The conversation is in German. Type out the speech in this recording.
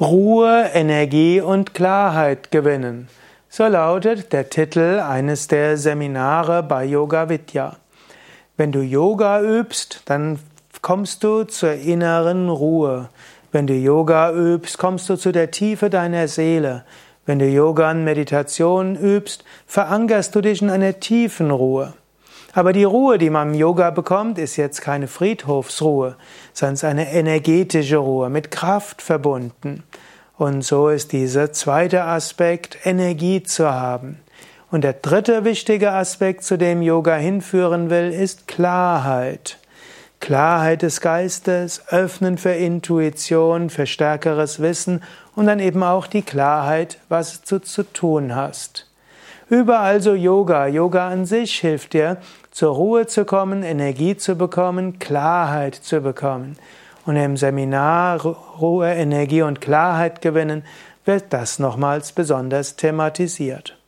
Ruhe, Energie und Klarheit gewinnen. So lautet der Titel eines der Seminare bei Yoga Vidya. Wenn du Yoga übst, dann kommst du zur inneren Ruhe. Wenn du Yoga übst, kommst du zu der Tiefe deiner Seele. Wenn du Yoga und Meditation übst, verankerst du dich in einer tiefen Ruhe. Aber die Ruhe, die man im Yoga bekommt, ist jetzt keine Friedhofsruhe, sondern eine energetische Ruhe, mit Kraft verbunden. Und so ist dieser zweite Aspekt, Energie zu haben. Und der dritte wichtige Aspekt, zu dem Yoga hinführen will, ist Klarheit. Klarheit des Geistes, Öffnen für Intuition, für stärkeres Wissen und dann eben auch die Klarheit, was du zu tun hast. Überall so Yoga. Yoga an sich hilft dir, zur Ruhe zu kommen, Energie zu bekommen, Klarheit zu bekommen. Und im Seminar Ruhe, Energie und Klarheit gewinnen wird das nochmals besonders thematisiert.